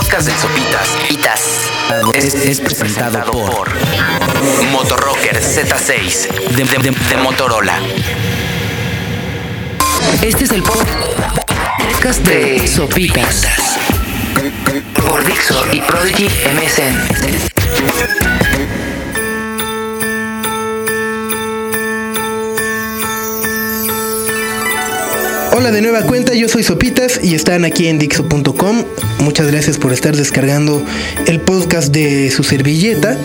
podcast de Sopitas Pitas es, es presentado por Motorrocker Z6 de, de- de Motorola. Este es el podcast de Sopitas por Dixo y Prodigy MSN. Hola de nueva cuenta, yo soy Sopitas y están aquí en Dixo.com. Muchas gracias por estar descargando el podcast de su servilleta.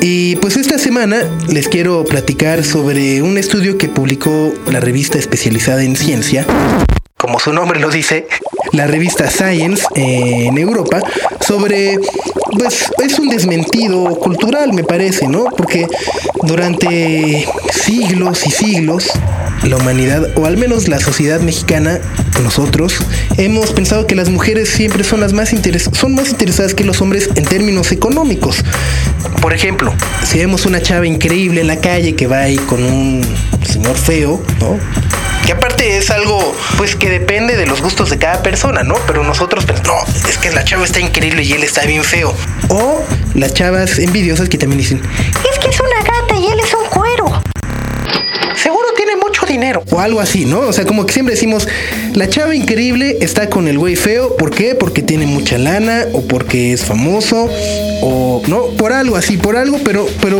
Y pues esta semana les quiero platicar sobre un estudio que publicó la revista especializada en ciencia, como su nombre lo dice, la revista Science en Europa, sobre, pues es un desmentido cultural me parece, ¿no? Porque durante siglos y siglos la humanidad, o al menos la sociedad mexicana, nosotros, hemos pensado que las mujeres siempre son las más interes son más interesadas que los hombres en términos económicos. Por ejemplo, si vemos una chava increíble en la calle que va ahí con un señor feo, ¿no? Que aparte es algo, pues que depende de los gustos de cada persona, ¿no? Pero nosotros pensamos, no, es que la chava está increíble y él está bien feo. O las chavas envidiosas que también dicen, es que es una gata y él es un cuero seguro tiene mucho O algo así, ¿no? O sea, como que siempre decimos, la chava increíble está con el güey feo. ¿Por qué? Porque tiene mucha lana o porque es famoso o no, por algo así, por algo, pero, pero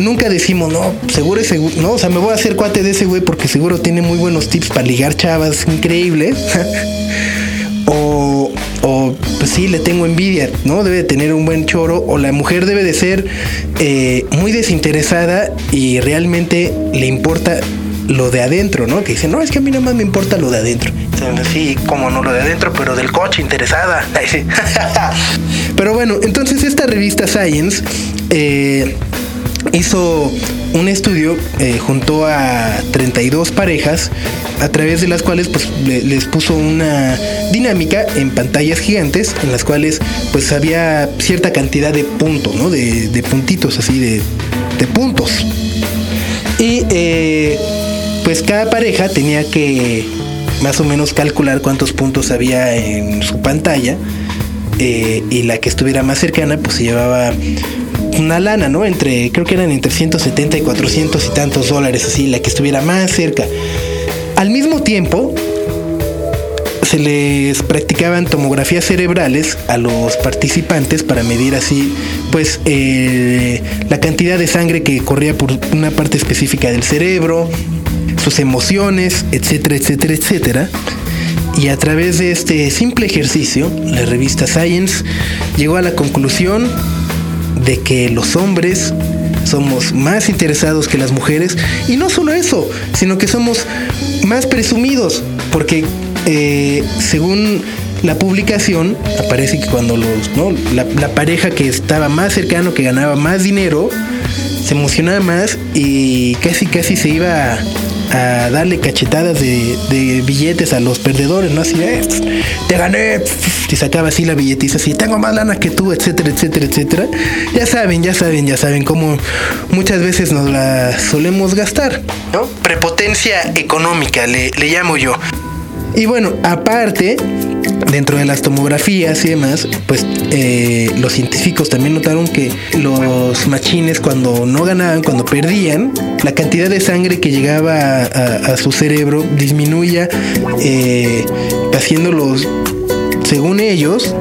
nunca decimos, no, seguro es seguro, no, o sea, me voy a hacer cuate de ese güey porque seguro tiene muy buenos tips para ligar chavas increíbles. o, o pues sí, le tengo envidia, ¿no? Debe de tener un buen choro, o la mujer debe de ser eh, muy desinteresada y realmente le importa lo de adentro, ¿no? Que dice, no, es que a mí nada más me importa lo de adentro. Sí, como no lo de adentro, pero del coche interesada. Pero bueno, entonces esta revista Science eh, hizo un estudio eh, junto a 32 parejas a través de las cuales pues le- les puso una dinámica en pantallas gigantes en las cuales pues había cierta cantidad de puntos, ¿no? De, de puntitos así, de, de puntos. Y eh, pues cada pareja tenía que más o menos calcular cuántos puntos había en su pantalla eh, y la que estuviera más cercana pues se llevaba una lana, ¿no? Entre, creo que eran entre 170 y 400 y tantos dólares, así, la que estuviera más cerca. Al mismo tiempo, se les practicaban tomografías cerebrales a los participantes para medir así, pues, eh, la cantidad de sangre que corría por una parte específica del cerebro, sus emociones, etcétera, etcétera, etcétera. Y a través de este simple ejercicio, la revista Science llegó a la conclusión de que los hombres somos más interesados que las mujeres y no solo eso, sino que somos más presumidos, porque eh, según la publicación aparece que cuando los, ¿no? la, la pareja que estaba más cercano, que ganaba más dinero, se emocionaba más y casi casi se iba a, darle cachetadas de, billetes a los perdedores, ¿no? Así, "Eh, te gané, y sacaba así la billetiza, así, tengo más lana que tú, etcétera, etcétera, etcétera. Ya saben, ya saben, ya saben cómo muchas veces nos la solemos gastar, ¿no? Prepotencia económica, le llamo yo. Y bueno, aparte, dentro de las tomografías y demás, pues eh, los científicos también notaron que los machines cuando no ganaban, cuando perdían, la cantidad de sangre que llegaba a, su cerebro disminuía, eh, haciéndolos, según ellos,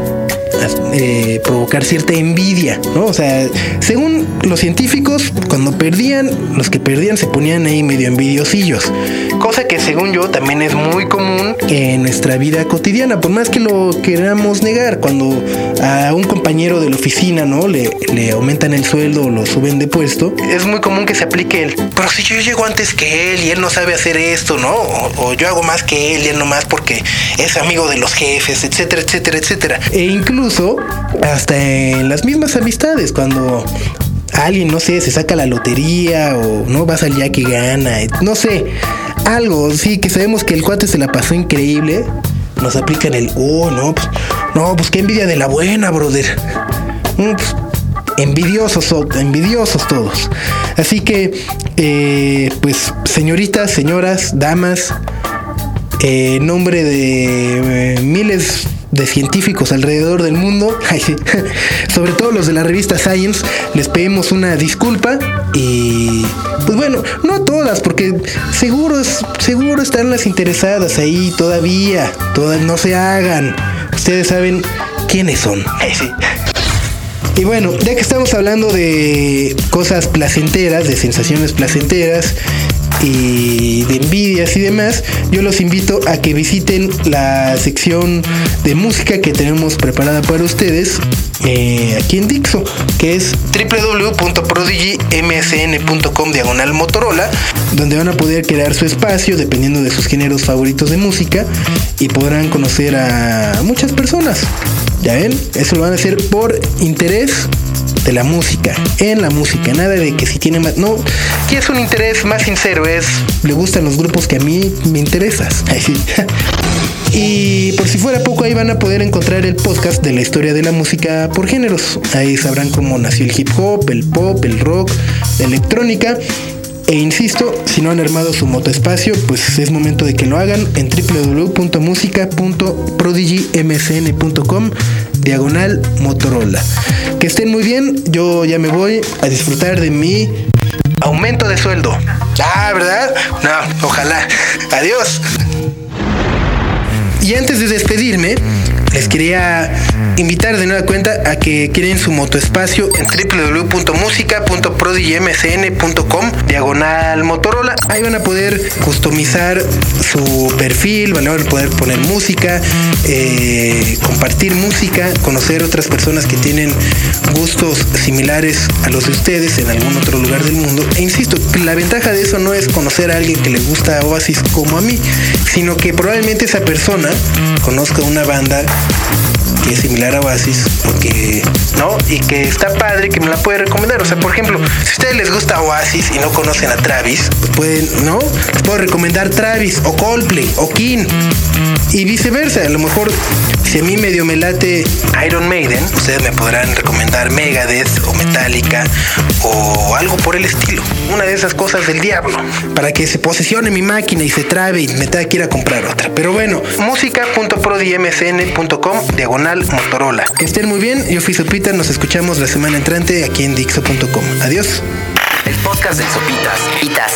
eh, provocar cierta envidia, ¿no? O sea, según los científicos, cuando perdían, los que perdían se ponían ahí medio envidiosillos. Cosa que según yo también es muy común en nuestra vida cotidiana, por más que lo queramos negar, cuando a un compañero de la oficina, ¿no? Le, le aumentan el sueldo o lo suben de puesto, es muy común que se aplique el, pero si yo llego antes que él y él no sabe hacer esto, ¿no? O, yo hago más que él y él no más porque es amigo de los jefes, etcétera, etcétera. E incluso hasta en las mismas amistades, cuando alguien, no sé, se saca la lotería o no vas al ya que gana, no sé, algo, sí, que sabemos que el cuate se la pasó increíble, nos aplican el, oh, no, pues, no, pues qué envidia de la buena, brother. Mm, pues, envidiosos, so- envidiosos todos. Así que, eh, pues, señoritas, señoras, damas, eh, en nombre de eh, miles de científicos alrededor del mundo, sobre todo los de la revista Science, les pedimos una disculpa y pues bueno, no todas, porque seguro, seguro están las interesadas ahí todavía, todas no se hagan. Ustedes saben quiénes son. Y bueno, ya que estamos hablando de cosas placenteras, de sensaciones placenteras, y de envidias y demás, yo los invito a que visiten la sección de música que tenemos preparada para ustedes eh, aquí en Dixo, que es www.prodigymsn.com diagonal Motorola, donde van a poder crear su espacio dependiendo de sus géneros favoritos de música y podrán conocer a muchas personas. Ya ven, eso lo van a hacer por interés de la música, en la música, nada de que si tiene más, no, que es un interés más sincero, es, le gustan los grupos que a mí me interesas. y por si fuera poco, ahí van a poder encontrar el podcast de la historia de la música por géneros. Ahí sabrán cómo nació el hip hop, el pop, el rock, la electrónica. E insisto, si no han armado su motoespacio, pues es momento de que lo hagan en www.musica.prodigymsn.com diagonal Motorola. Que estén muy bien, yo ya me voy a disfrutar de mi aumento de sueldo. Ah, ¿verdad? No, ojalá. Adiós. Y antes de despedirme, les quería invitar de nueva cuenta a que creen su motoespacio en www.musica.prodigymsn.com diagonal Motorola. Ahí van a poder customizar su perfil, van a poder poner música, eh, compartir música, conocer otras personas que tienen gustos similares a los de ustedes en algún otro lugar del mundo. E insisto, la ventaja de eso no es conocer a alguien que le gusta Oasis como a mí, sino que probablemente esa persona conozca una banda que es similar a Oasis, porque, ¿no? Y que está padre, que me la puede recomendar. O sea, por ejemplo, si a ustedes les gusta Oasis y no conocen a Travis, pueden, ¿no? Les puedo recomendar Travis o Coldplay o King y viceversa. A lo mejor, si a mí medio me late Iron Maiden, ustedes me podrán recomendar Megadeth o Metallica o algo por el estilo. Una de esas cosas del diablo. Para que se posesione mi máquina y se trabe y me tenga que ir a comprar otra. Pero bueno, música.prodimsn.com diagonal Motorola. Que estén muy bien, yo fui Sopita, nos escuchamos la semana entrante aquí en Dixo.com. Adiós. El podcast de Sopitas Pitas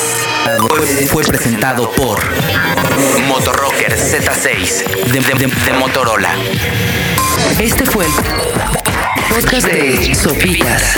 fue, presentado por Motorrocker Z6 de, Motorola. Este fue el podcast de Sopitas